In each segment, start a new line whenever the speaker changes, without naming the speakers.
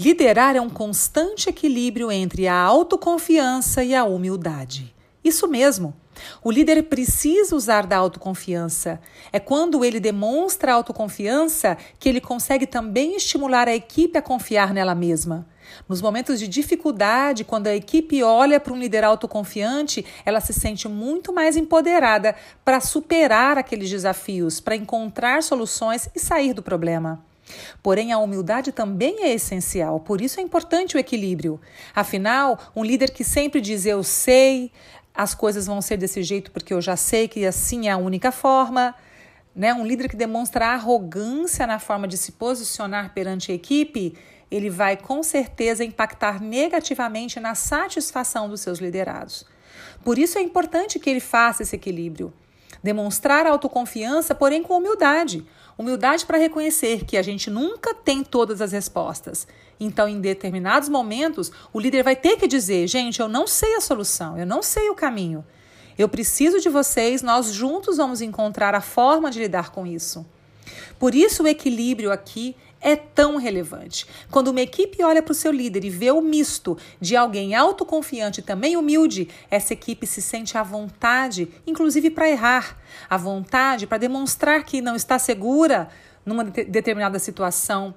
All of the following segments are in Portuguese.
Liderar é um constante equilíbrio entre a autoconfiança e a humildade. Isso mesmo. O líder precisa usar da autoconfiança. É quando ele demonstra autoconfiança que ele consegue também estimular a equipe a confiar nela mesma. Nos momentos de dificuldade, quando a equipe olha para um líder autoconfiante, ela se sente muito mais empoderada para superar aqueles desafios, para encontrar soluções e sair do problema. Porém, a humildade também é essencial, por isso é importante o equilíbrio. Afinal, um líder que sempre diz eu sei, as coisas vão ser desse jeito porque eu já sei que assim é a única forma. Né? Um líder que demonstra arrogância na forma de se posicionar perante a equipe, ele vai com certeza impactar negativamente na satisfação dos seus liderados. Por isso é importante que ele faça esse equilíbrio. Demonstrar autoconfiança, porém com humildade. Humildade para reconhecer que a gente nunca tem todas as respostas. Então, em determinados momentos, o líder vai ter que dizer: gente, eu não sei a solução, eu não sei o caminho. Eu preciso de vocês, nós juntos vamos encontrar a forma de lidar com isso. Por isso, o equilíbrio aqui é tão relevante. Quando uma equipe olha para o seu líder e vê o misto de alguém autoconfiante e também humilde, essa equipe se sente à vontade, inclusive para errar, à vontade para demonstrar que não está segura numa determinada situação,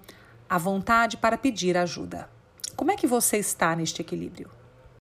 à vontade para pedir ajuda. Como é que você está neste equilíbrio?